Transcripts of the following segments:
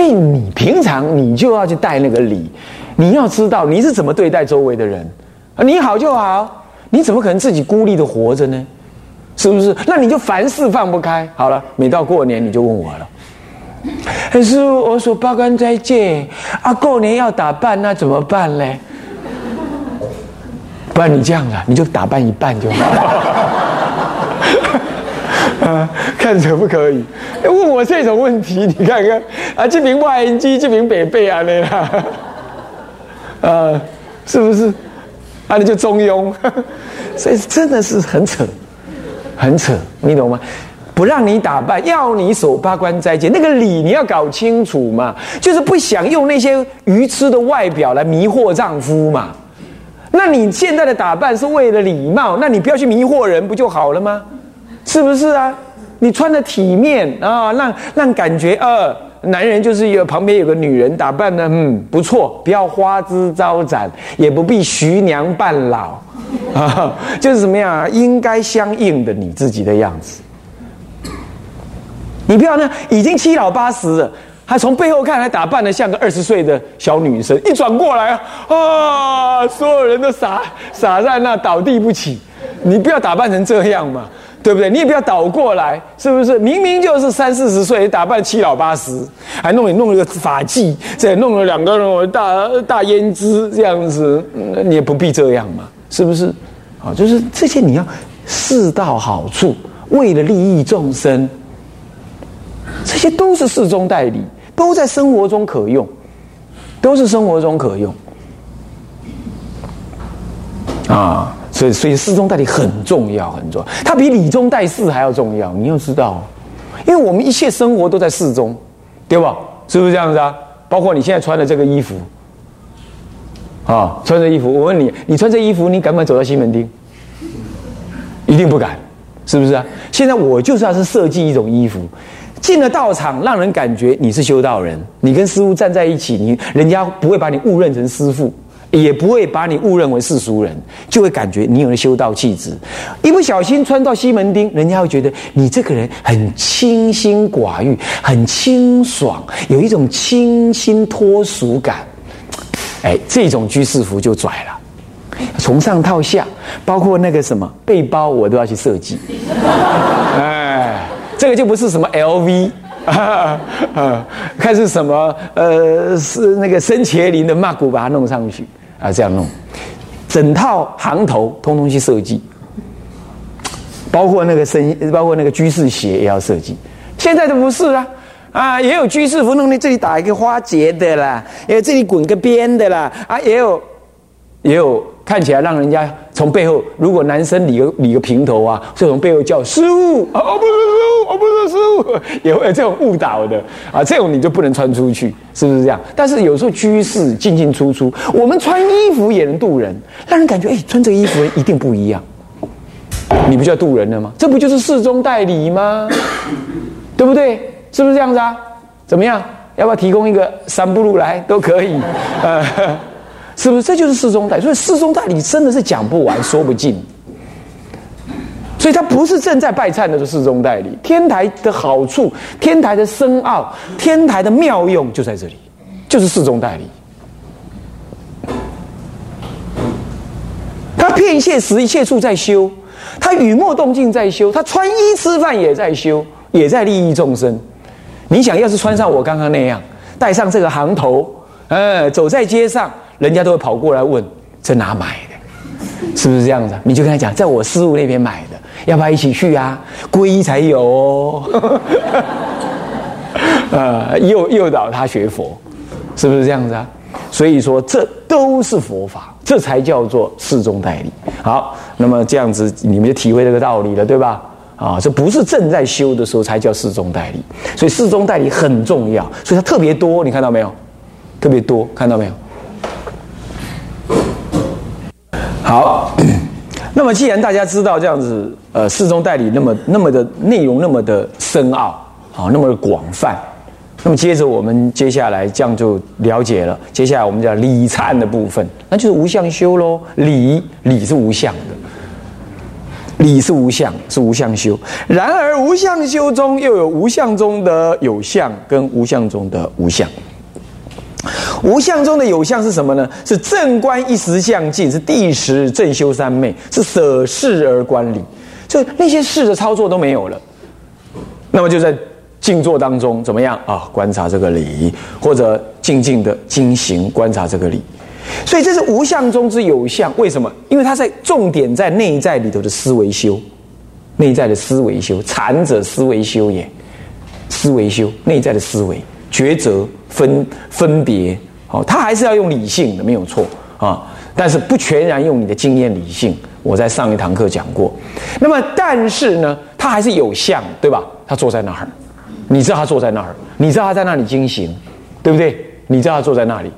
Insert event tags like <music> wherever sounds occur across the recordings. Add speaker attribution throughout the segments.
Speaker 1: 所以你平常你就要去带那个礼，你要知道你是怎么对待周围的人，你好就好，你怎么可能自己孤立的活着呢？是不是？那你就凡事放不开。好了，每到过年你就问我了。师傅我说八关斋戒啊，过年要打扮，那怎么办嘞？不然你这样啊，你就打扮一半就好。啊，<laughs> 看可不可以？问我这种问题，你看看啊，这名外人机，这名北贝啊，那啦，<laughs> 啊，是不是？啊，你就中庸，<laughs> 所以真的是很扯，很扯，你懂吗？不让你打扮，要你守八关斋戒，那个礼你要搞清楚嘛，就是不想用那些愚痴的外表来迷惑丈夫嘛。那你现在的打扮是为了礼貌，那你不要去迷惑人，不就好了吗？是不是啊？你穿的体面啊，让让感觉呃，男人就是有旁边有个女人打扮的，嗯，不错，不要花枝招展，也不必徐娘半老啊，就是怎么样啊？应该相应的你自己的样子。你不要呢，已经七老八十了，还从背后看还打扮的像个二十岁的小女生，一转过来啊，所有人都傻傻在那倒地不起。你不要打扮成这样嘛。对不对？你也不要倒过来，是不是？明明就是三四十岁，打扮七老八十，还弄你弄了个发髻，再弄了两个大大胭脂，这样子，你也不必这样嘛，是不是？啊，就是这些你要适到好处，为了利益众生，这些都是适中代理，都在生活中可用，都是生活中可用，啊。所以，所以四中代理很重要，很重要。它比理中带四还要重要。你要知道，因为我们一切生活都在四中，对吧？是不是这样子啊？包括你现在穿的这个衣服，啊，穿这衣服，我问你，你穿这衣服，你敢不敢走到西门町？一定不敢，是不是啊？现在我就是要是设计一种衣服，进了道场，让人感觉你是修道人，你跟师傅站在一起，你人家不会把你误认成师傅。也不会把你误认为世俗人，就会感觉你有了修道气质。一不小心穿到西门町，人家会觉得你这个人很清心寡欲，很清爽，有一种清新脱俗感。哎，这种居士服就拽了，从上套下，包括那个什么背包，我都要去设计。<laughs> 哎，这个就不是什么 LV。啊啊！看是什么？呃，是那个森茄林的马古把它弄上去啊，这样弄，整套行头通通去设计，包括那个身，包括那个居士鞋也要设计。现在都不是啊，啊，也有居士服弄你，这里打一个花结的啦，也有这里滚个边的啦，啊，也有，也有。看起来让人家从背后，如果男生理个理个平头啊，就从背后叫师傅哦，不是师傅，哦，不是师傅，也会有这种误导的啊，这种你就不能穿出去，是不是这样？但是有时候居士进进出出，我们穿衣服也能渡人，让人感觉哎，穿这个衣服一定不一样，你不叫渡人了吗？这不就是侍中代理吗？<coughs> 对不对？是不是这样子啊？怎么样？要不要提供一个三步路来都可以？呃。<laughs> 是不是这就是四中代？所以四中代理真的是讲不完、说不尽。所以他不是正在拜忏的是四中代理。天台的好处、天台的深奥、天台的妙用就在这里，就是四中代理。他片切时一切处在修，他雨墨动静在修，他穿衣吃饭也在修，也在利益众生。你想要是穿上我刚刚那样，戴上这个行头，呃，走在街上。人家都会跑过来问在哪买的，是不是这样子？你就跟他讲，在我师傅那边买的，要不要一起去啊？皈依才有哦。呃，<laughs> 诱诱导他学佛，是不是这样子啊？所以说，这都是佛法，这才叫做世宗代理。好，那么这样子你们就体会这个道理了，对吧？啊，这不是正在修的时候才叫世宗代理，所以世宗代理很重要，所以它特别多，你看到没有？特别多，看到没有？好，<coughs> 那么既然大家知道这样子，呃，四中代理那么那么的内容那么的深奥，好，那么的广泛，那么接着我们接下来这样就了解了。接下来我们讲礼忏的部分，那就是无相修喽。理理是无相的，理是无相，是无相修。然而无相修中又有无相中的有相，跟无相中的无相。无相中的有相是什么呢？是正观一时相尽，是第十正修三昧，是舍事而观理，就那些事的操作都没有了。那么就在静坐当中怎么样啊？观察这个理，或者静静的精行观察这个理。所以这是无相中之有相。为什么？因为它在重点在内在里头的思维修，内在的思维修，禅者思维修也，思维修内在的思维抉择分分别。好，他还是要用理性的，没有错啊。但是不全然用你的经验理性。我在上一堂课讲过。那么，但是呢，他还是有相，对吧？他坐在那儿，你知道他坐在那儿，你知道他在那里惊行，对不对？你知道他坐在那里，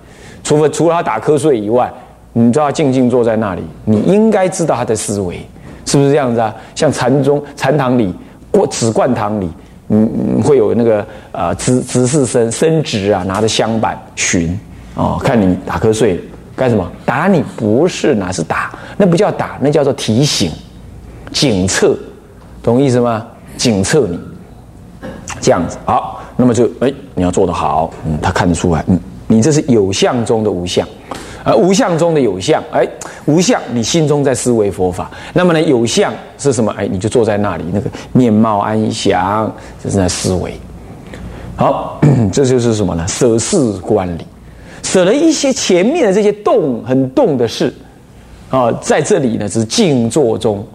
Speaker 1: 除了除了他打瞌睡以外，你知道静静坐在那里，你应该知道他的思维是不是这样子啊？像禅宗禅堂里、过紫灌堂里，嗯，会有那个呃执执事生生执啊，拿着香板巡。哦，看你打瞌睡，干什么？打你不是，哪是打？那不叫打，那叫做提醒、警测，懂意思吗？警测你，这样子好，那么就哎，你要做得好，嗯，他看得出来，嗯，你这是有相中的无相，而无相中的有相，哎，无相，你心中在思维佛法，那么呢，有相是什么？哎，你就坐在那里，那个面貌安详，就是在思维。好，这就是什么呢？舍事观理。舍了一些前面的这些动很动的事，啊，在这里呢是静坐中，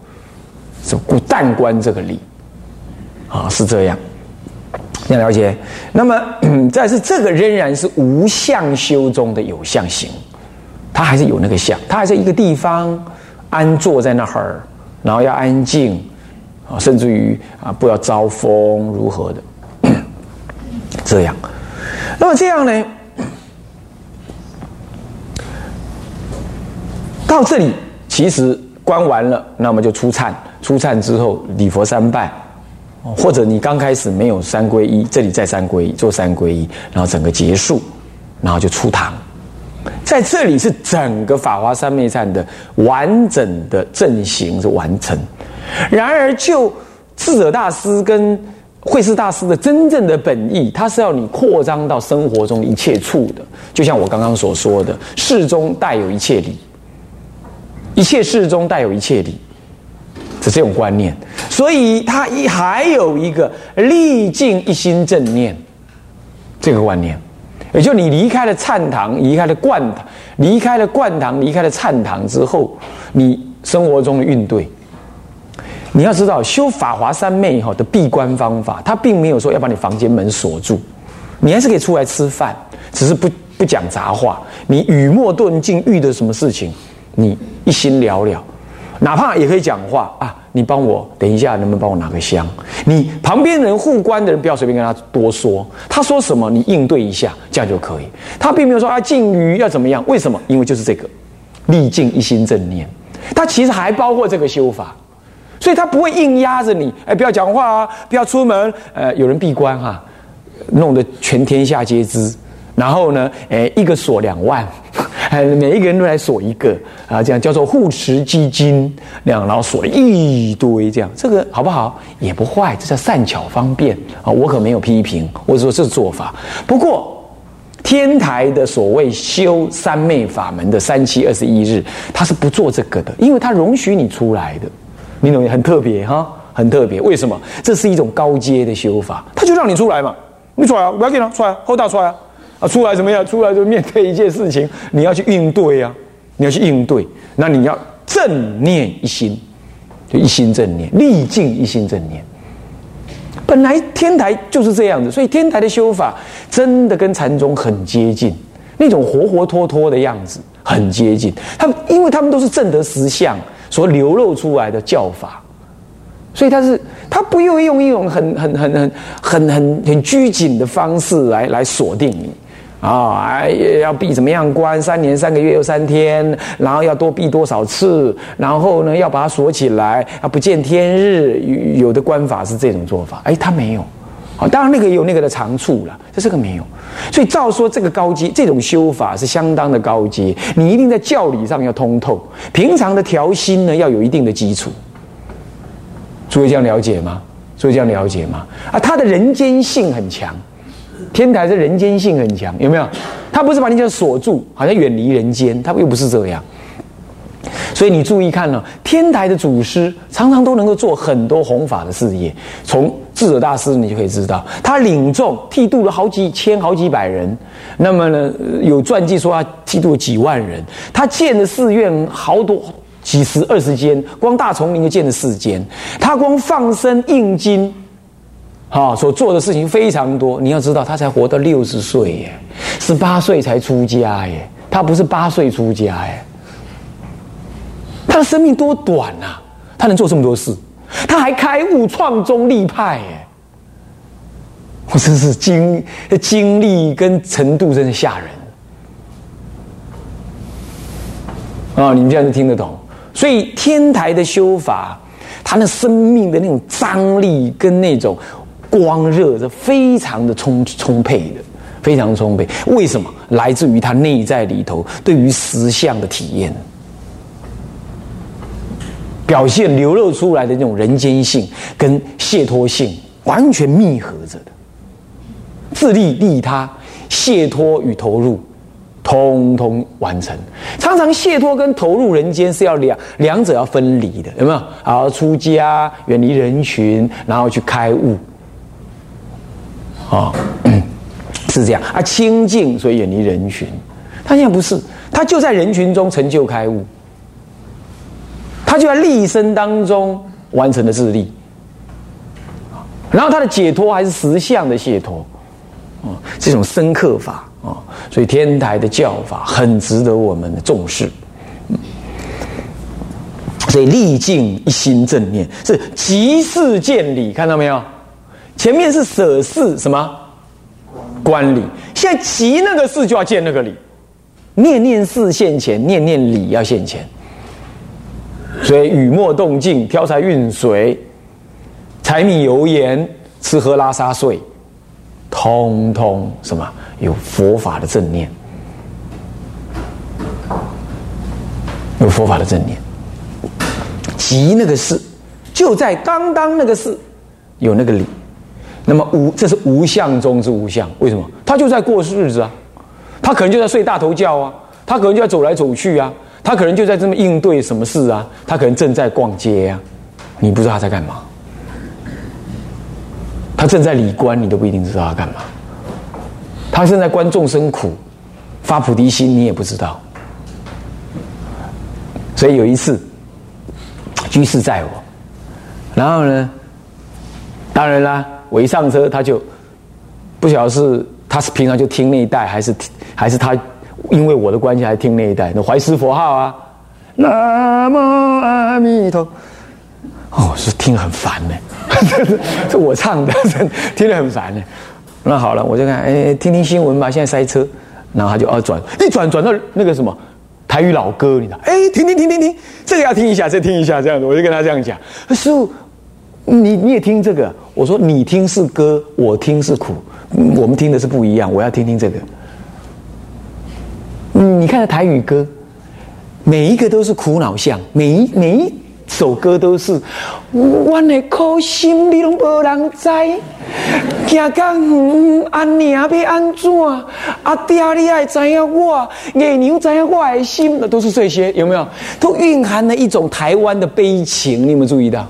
Speaker 1: 是故淡观这个理，啊，是这样，要了解。那么，<clears throat> 但是这个仍然是无相修中的有相行，他还是有那个相，他还在一个地方安坐在那儿，然后要安静，啊，甚至于啊不要招风如何的，<clears throat> 这样。那么这样呢？到这里，其实观完了，那么就出忏。出忏之后，礼佛三拜，或者你刚开始没有三皈依，这里再三皈依，做三皈依，然后整个结束，然后就出堂。在这里是整个法华三昧忏的完整的阵型是完成。然而，就智者大师跟慧师大师的真正的本意，他是要你扩张到生活中一切处的。就像我刚刚所说的，事中带有一切理。一切事中带有一切理，是这种观念，所以他一还有一个历尽一心正念这个观念，也就你离开了禅堂，离开了灌堂，离开了灌堂，离开了禅堂之后，你生活中的运对，你要知道修法华三昧哈的闭关方法，他并没有说要把你房间门锁住，你还是可以出来吃饭，只是不不讲杂话，你雨墨顿静，遇的什么事情。你一心了了，哪怕也可以讲话啊！你帮我等一下，能不能帮我拿个香？你旁边人护关的人不要随便跟他多说，他说什么你应对一下，这样就可以。他并没有说啊禁语要怎么样？为什么？因为就是这个，历尽一心正念，他其实还包括这个修法，所以他不会硬压着你。哎，不要讲话啊，不要出门。呃，有人闭关哈，弄得全天下皆知。然后呢，诶，一个锁两万。哎，<laughs> 每一个人都来锁一个啊，这样叫做护持基金，那样然后锁了一堆，这样这个好不好？也不坏，这叫善巧方便啊。我可没有批评，我说这是做法。不过天台的所谓修三昧法门的三七二十一日，他是不做这个的，因为他容许你出来的，你懂很特别哈，很特别。为什么？这是一种高阶的修法，他就让你出来嘛，你出来啊，不要紧了，出来，后大出来啊。啊，出来怎么样？出来就面对一件事情，你要去应对呀，你要去应对。那你要正念一心，就一心正念，历尽一心正念。本来天台就是这样子，所以天台的修法真的跟禅宗很接近，那种活活脱脱的样子很接近。他们因为他们都是正德实相所流露出来的教法，所以他是他不用用一种很很很很很很很拘谨的方式来来锁定你。啊，哎，要闭怎么样关？三年三个月又三天，然后要多闭多少次？然后呢，要把它锁起来，啊，不见天日。有的关法是这种做法，哎，他没有。啊，当然那个也有那个的长处了，这这个没有。所以照说这个高阶这种修法是相当的高阶，你一定在教理上要通透，平常的调心呢要有一定的基础。诸位这样了解吗？诸位这样了解吗？啊，他的人间性很强，天台的人间性很强，有没有？他不是把你这锁住，好像远离人间，他又不是这样。所以你注意看了，天台的祖师常常都能够做很多弘法的事业。从智者大师你就可以知道，他领众剃度了好几千、好几百人。那么呢，有传记说他剃度几万人。他建的寺院好多，几十、二十间，光大丛林就建了四间。他光放生印经，啊，所做的事情非常多。你要知道，他才活到六十岁耶，十八岁才出家耶，他不是八岁出家耶。他的生命多短啊！他能做这么多事，他还开悟创宗立派，耶，我真是经经历跟程度真是吓人啊！你们这样子听得懂？所以天台的修法，他那生命的那种张力跟那种光热是非常的充充沛的，非常充沛。为什么？来自于他内在里头对于实相的体验。表现流露出来的那种人间性跟解脱性完全密合着的，自利利他、解脱与投入，通通完成。常常解脱跟投入人间是要两两者要分离的，有没有？好，出家远离人群，然后去开悟，啊，是这样啊，清净所以远离人群。他现在不是，他就在人群中成就开悟。他就在立身当中完成了自立，然后他的解脱还是实相的解脱，啊，这种深刻法啊，所以天台的教法很值得我们的重视。所以历尽一心正念是即事见理，看到没有？前面是舍事什么观理，现在即那个事就要见那个理，念念事现前，念念理要现前。所以雨墨动静，挑柴运水，柴米油盐，吃喝拉撒睡，通通什么有佛法的正念，有佛法的正念。即那个事，就在刚刚那个事，有那个理。那么无，这是无相中之无相。为什么？他就在过日子啊，他可能就在睡大头觉啊，他可能就在走来走去啊。他可能就在这么应对什么事啊？他可能正在逛街呀，你不知道他在干嘛。他正在理观，你都不一定知道他干嘛。他正在观众生苦，发菩提心，你也不知道。所以有一次，居士在我，然后呢，当然啦，我一上车，他就不晓得是他是平常就听那一代，还是还是他。因为我的关系，还听那一代那怀师佛号啊，南无阿弥陀。哦，是听很烦呢，<laughs> 这我唱的，听得很烦呢。那好了，我就看，哎，听听新闻吧。现在塞车，然后他就要转，一转转到那个什么台语老歌，你知道？哎，停停停停停，这个要听一下，再听一下，这样子，我就跟他这样讲。师傅，你你也听这个？我说你听是歌，我听是苦，我们听的是不一样。我要听听这个。嗯你看台语歌，每一个都是苦恼相，每一每一首歌都是我的苦心，你拢无人知。行到远，阿娘要安怎？阿爹，你爱知影我，月娘知影我的心，那都是这些，有没有？都蕴含了一种台湾的悲情，你有没有注意到？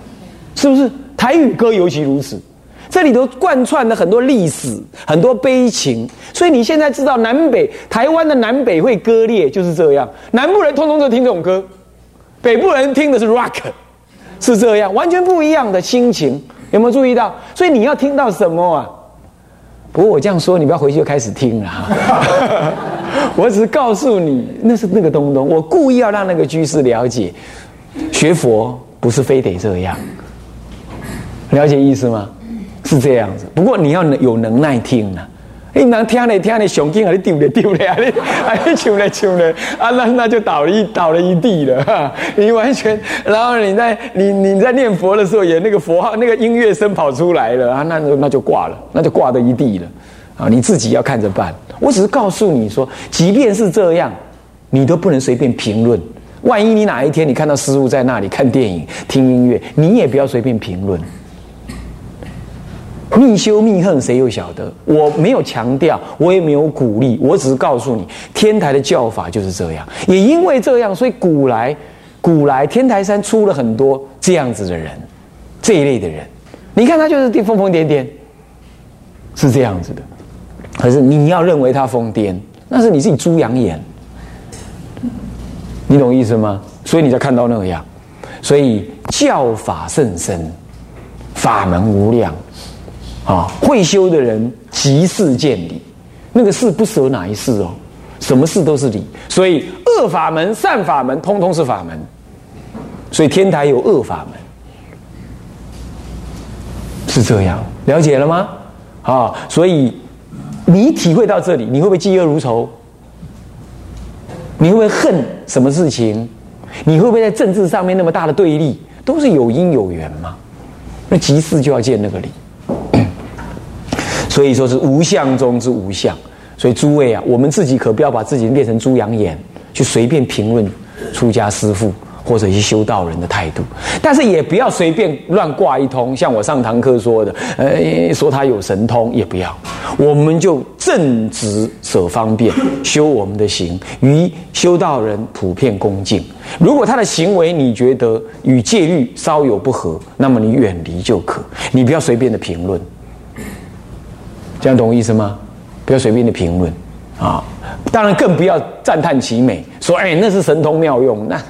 Speaker 1: 是不是？台语歌尤其如此。这里头贯穿了很多历史，很多悲情，所以你现在知道南北台湾的南北会割裂就是这样。南部人通通都听这种歌，北部人听的是 rock，是这样，完全不一样的心情。有没有注意到？所以你要听到什么啊？不过我这样说，你不要回去就开始听了。<laughs> 我只是告诉你，那是那个东东。我故意要让那个居士了解，学佛不是非得这样，了解意思吗？是这样子，不过你要有能耐听呐，你能听嘞听嘞，雄劲啊，你丢嘞丢嘞啊，你 <laughs> 啊你唱嘞唱嘞啊，那那就倒了一倒了一地了，<laughs> 你完全，然后你在你你在念佛的时候，也那个佛号那个音乐声跑出来了啊，那那就挂了，那就挂的一地了啊，你自己要看着办。我只是告诉你说，即便是这样，你都不能随便评论万一你哪一天你看到师傅在那里看电影、听音乐，你也不要随便评论。密修密恨，谁又晓得？我没有强调，我也没有鼓励，我只是告诉你，天台的教法就是这样。也因为这样，所以古来古来天台山出了很多这样子的人，这一类的人。你看他就是疯疯癫癫，是这样子的。可是你要认为他疯癫，那是你自己猪羊眼。你懂意思吗？所以你才看到那样。所以教法甚深，法门无量。啊，会修的人即事见理，那个事不舍哪一事哦，什么事都是理，所以恶法门、善法门，通通是法门。所以天台有恶法门，是这样，了解了吗？啊，所以你体会到这里，你会不会嫉恶如仇？你会不会恨什么事情？你会不会在政治上面那么大的对立？都是有因有缘嘛。那即事就要见那个理。所以说是无相中之无相，所以诸位啊，我们自己可不要把自己变成猪羊眼，去随便评论出家师父或者一些修道人的态度，但是也不要随便乱挂一通，像我上堂课说的，呃，说他有神通也不要，我们就正直舍方便，修我们的行，与修道人普遍恭敬。如果他的行为你觉得与戒律稍有不合，那么你远离就可，你不要随便的评论。这样懂我意思吗？不要随便的评论啊！当然更不要赞叹其美，说哎那是神通妙用，那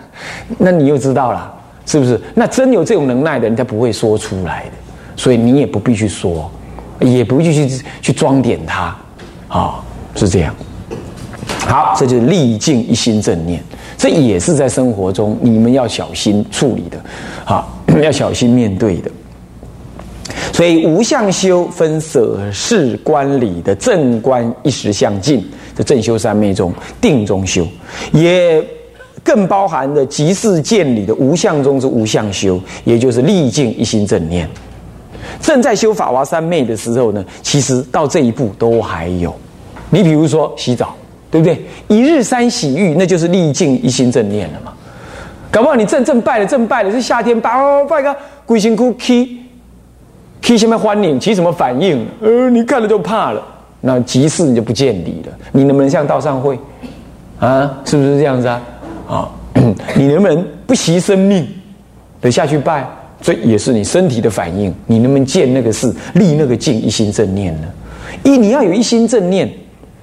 Speaker 1: 那你又知道了是不是？那真有这种能耐的人，他不会说出来的，所以你也不必去说，也不必去去装点他啊，是这样。好，这就是历尽一心正念，这也是在生活中你们要小心处理的，啊，<coughs> 要小心面对的。所以无相修分舍事观理的正观一时相尽，这正修三昧中定中修，也更包含的即事见理的无相中之无相修，也就是历尽一心正念。正在修法华三昧的时候呢，其实到这一步都还有。你比如说洗澡，对不对？一日三洗浴，那就是历尽一心正念了嘛。搞不好你正正拜了，正拜了，是夏天拜哦，拜个鬼辛苦起。起什么欢迎？起什么反应？呃，你看了就怕了。那即事你就不见底了。你能不能像道上会啊？是不是这样子啊？啊，<clears throat> 你能不能不惜生命的下去拜？这也是你身体的反应。你能不能见那个事，立那个境，一心正念呢？一你要有一心正念，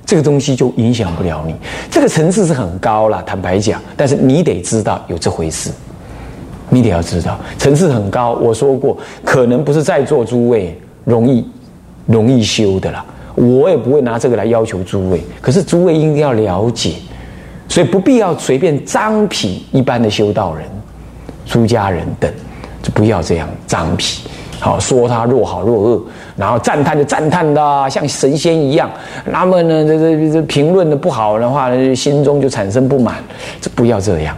Speaker 1: 这个东西就影响不了你。这个层次是很高了，坦白讲，但是你得知道有这回事。你得要知道，层次很高。我说过，可能不是在座诸位容易容易修的啦。我也不会拿这个来要求诸位，可是诸位应该要了解，所以不必要随便张皮一般的修道人、出家人等，就不要这样张皮。好说他若好若恶，然后赞叹就赞叹的像神仙一样。那么呢，这这这评论的不好的话呢，心中就产生不满。这不要这样。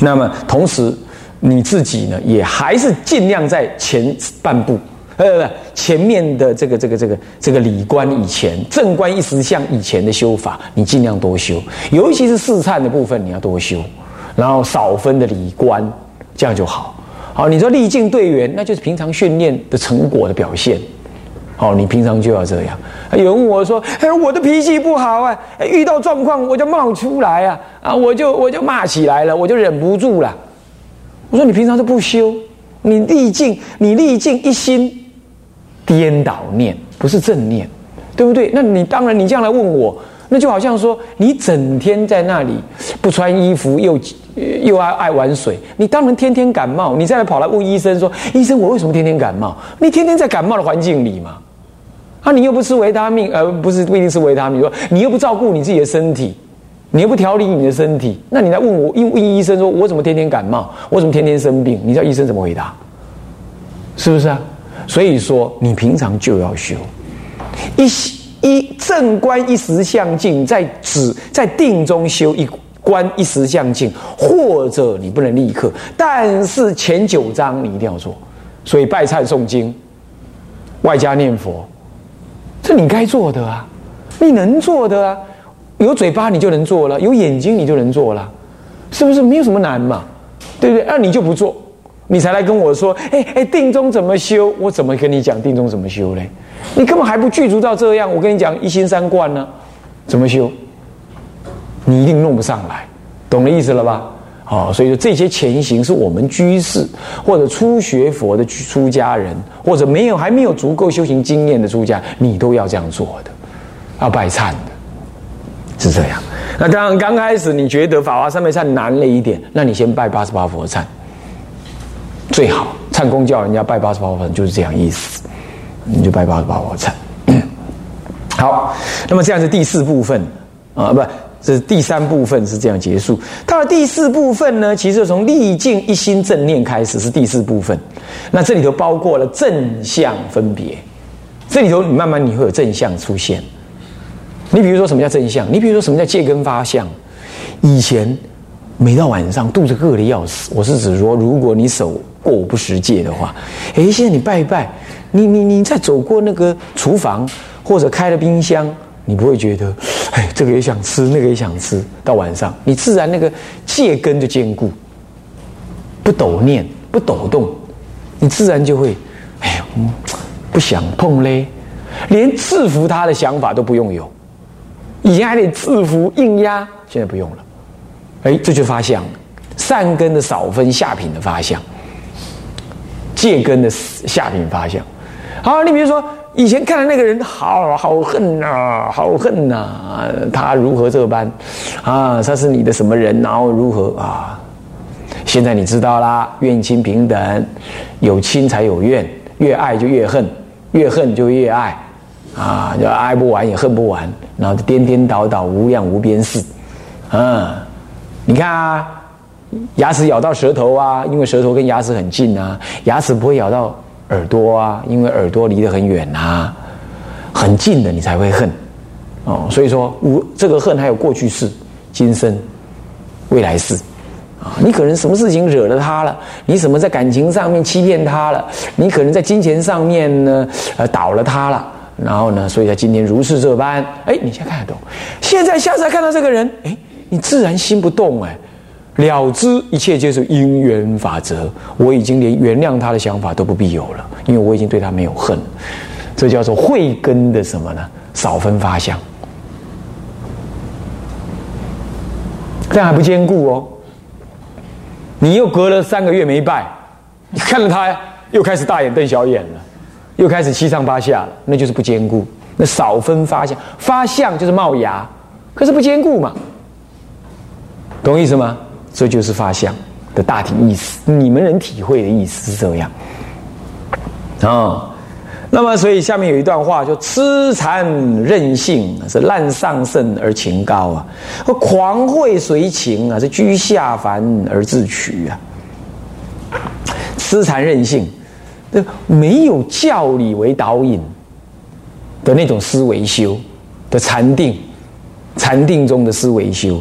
Speaker 1: 那么同时，你自己呢，也还是尽量在前半部，呃，前面的这个这个这个这个理观以前，正观一时相以前的修法，你尽量多修，尤其是试忏的部分，你要多修，然后少分的理观，这样就好。好，你说历尽队员，那就是平常训练的成果的表现。好，你平常就要这样。有人问我说：“哎，我的脾气不好啊，遇到状况我就冒出来啊，啊，我就我就骂起来了，我就忍不住了。”我说：“你平常都不修，你历尽你历尽一心颠倒念，不是正念，对不对？那你当然你这样来问我，那就好像说你整天在那里不穿衣服，又又爱爱玩水，你当然天天感冒。你再来跑来问医生说：‘医生，我为什么天天感冒？’你天天在感冒的环境里嘛。”啊，你又不吃维他命，呃，不是不一定是维他命。说你又不照顾你自己的身体，你又不调理你的身体，那你来问我，问问医生说，我怎么天天感冒？我怎么天天生病？你知道医生怎么回答？是不是啊？所以说，你平常就要修一一正观一时相静，在止在定中修一观一时相静，或者你不能立刻，但是前九章你一定要做。所以拜忏诵经，外加念佛。这你该做的啊，你能做的啊，有嘴巴你就能做了，有眼睛你就能做了，是不是没有什么难嘛？对不对？那你就不做，你才来跟我说，哎哎，定中怎么修？我怎么跟你讲定中怎么修嘞？你根本还不具足到这样，我跟你讲一心三观呢，怎么修？你一定弄不上来，懂了意思了吧？哦，所以说这些前行是我们居士或者初学佛的出家人，或者没有还没有足够修行经验的出家，你都要这样做的，要拜忏的，是这样。那当然，刚开始你觉得法华三昧忏难了一点，那你先拜八十八佛忏，最好。忏公叫人家拜八十八佛就是这样意思，你就拜八十八佛忏。<coughs> 好，那么这样是第四部分啊，不。这是第三部分是这样结束，到了第四部分呢，其实从历尽一心正念开始是第四部分。那这里头包括了正向分别，这里头你慢慢你会有正向出现。你比如说什么叫正向？你比如说什么叫借根发相？以前每到晚上肚子饿的要死，我是指说，如果你手过不食戒的话，哎，现在你拜一拜，你你你再走过那个厨房或者开了冰箱。你不会觉得，哎，这个也想吃，那个也想吃。到晚上，你自然那个戒根就坚固，不抖念，不抖动，你自然就会，哎呀，不想碰嘞，连制服他的想法都不用有。以前还得制服硬压，现在不用了。哎，这就发相，善根的少分，下品的发相，戒根的下品发相。好，你比如说。以前看的那个人好好恨呐，好恨呐，他如何这般啊？他是你的什么人？然后如何啊？现在你知道啦，怨亲平等，有亲才有怨，越爱就越恨，越恨就越爱啊！就爱不完也恨不完，然后颠颠倒倒，无量无边事。嗯，你看啊，牙齿咬到舌头啊，因为舌头跟牙齿很近啊，牙齿不会咬到。耳朵啊，因为耳朵离得很远呐，很近的你才会恨哦。所以说，无这个恨还有过去式、今生、未来世啊。你可能什么事情惹了他了，你什么在感情上面欺骗他了，你可能在金钱上面呢呃倒了他了，然后呢，所以他今天如是这般，哎，你先看得懂。现在下次看到这个人，哎，你自然心不动哎。了知一切皆是因缘法则，我已经连原谅他的想法都不必有了，因为我已经对他没有恨，这叫做慧根的什么呢？少分发相，这样还不坚固哦。你又隔了三个月没拜，你看着他又开始大眼瞪小眼了，又开始七上八下了，那就是不坚固。那少分发相，发相就是冒芽，可是不坚固嘛，懂意思吗？这就是发相的大体意思，你们能体会的意思是这样啊。那么，所以下面有一段话，就痴缠任性是滥上圣而情高啊，狂会随情啊，是居下凡而自取啊。痴缠任性，没有教理为导引的那种思维修的禅定，禅定中的思维修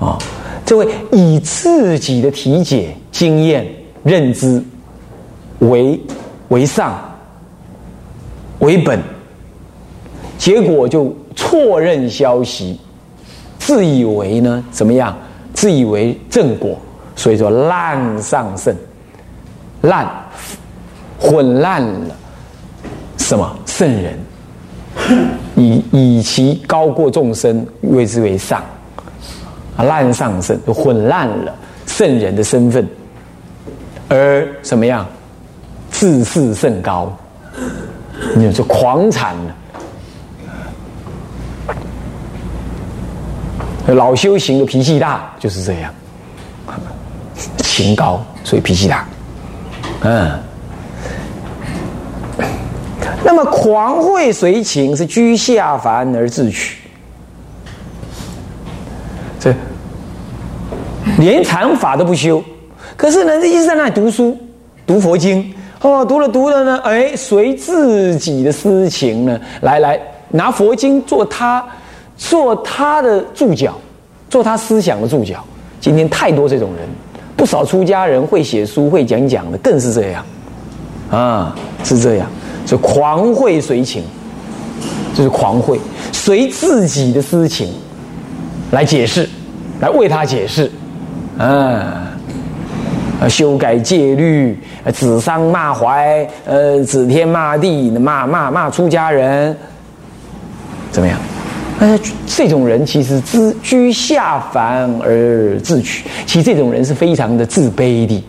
Speaker 1: 啊。这位以自己的体解、经验、认知为为上为本，结果就错认消息，自以为呢怎么样？自以为正果，所以说烂上圣，烂混乱了什么圣人，以以其高过众生，谓之为上。烂，上身就混乱了圣人的身份，而什么样自视甚高，你就狂产了。老修行的脾气大就是这样，情高所以脾气大。嗯，那么狂会随情是居下凡而自取。连禅法都不修，可是呢，一直在那里读书、读佛经哦，读了读了呢，哎，随自己的私情呢，来来拿佛经做他做他的注脚，做他思想的注脚。今天太多这种人，不少出家人会写书、会讲讲的，更是这样啊，是这样，就狂会随情，就是狂会随自己的私情。来解释，来为他解释，嗯，修改戒律，指桑骂槐，呃，指天骂地，骂骂骂出家人，怎么样？那这种人其实自居下凡而自取，其实这种人是非常的自卑的，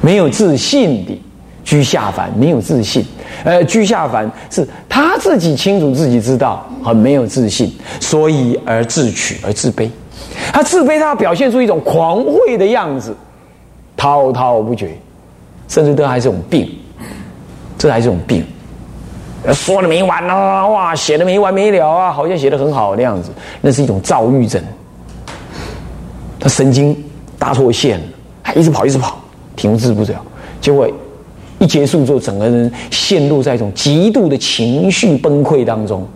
Speaker 1: 没有自信的。居下凡没有自信，呃，居下凡是他自己清楚自己知道很没有自信，所以而自取而自卑。他自卑，他要表现出一种狂慧的样子，滔滔不绝，甚至都还是种病，这还是种病。说的没完啊，哇，写的没完没了啊，好像写的很好那样子，那是一种躁郁症。他神经搭错线了，还一直跑一直跑，停滞不了，结果。一结束之后，整个人陷入在一种极度的情绪崩溃当中，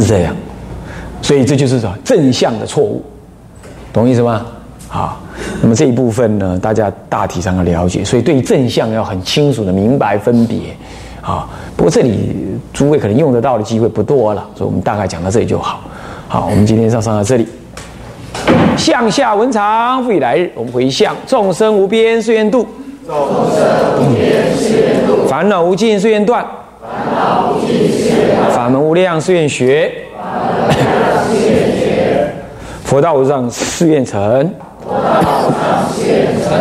Speaker 1: 是这样，所以这就是说正向的错误，懂意思吗？好，那么这一部分呢，大家大体上要了解，所以对正向要很清楚的明白分别，啊，不过这里诸位可能用得到的机会不多了，所以我们大概讲到这里就好。好，我们今天上上到这里。向下文长，复以来日。我们回向：众生无边誓愿度，
Speaker 2: 众生无边誓愿度；
Speaker 1: 烦恼无尽誓愿断，
Speaker 2: 烦恼无尽誓愿断；
Speaker 1: 法门无量誓愿学，佛道无上誓愿成，
Speaker 2: 佛。道无上誓愿成；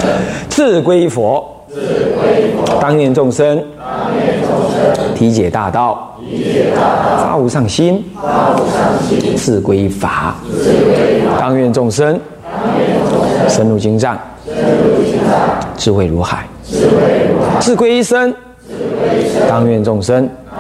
Speaker 1: 自归佛，
Speaker 2: 自归佛；
Speaker 1: 当愿众生，
Speaker 2: 当愿众生
Speaker 1: 体解大道，
Speaker 2: 理解大道；
Speaker 1: 发无上心，
Speaker 2: 发无上心；
Speaker 1: 自归法，
Speaker 2: 自归法；
Speaker 1: 当愿众生，
Speaker 2: 当愿众生
Speaker 1: 深入经藏，
Speaker 2: 深入经藏，
Speaker 1: 智慧如海，
Speaker 2: 智慧如海；
Speaker 1: 自归一生，
Speaker 2: 自归一，
Speaker 1: 生，
Speaker 2: 当愿众生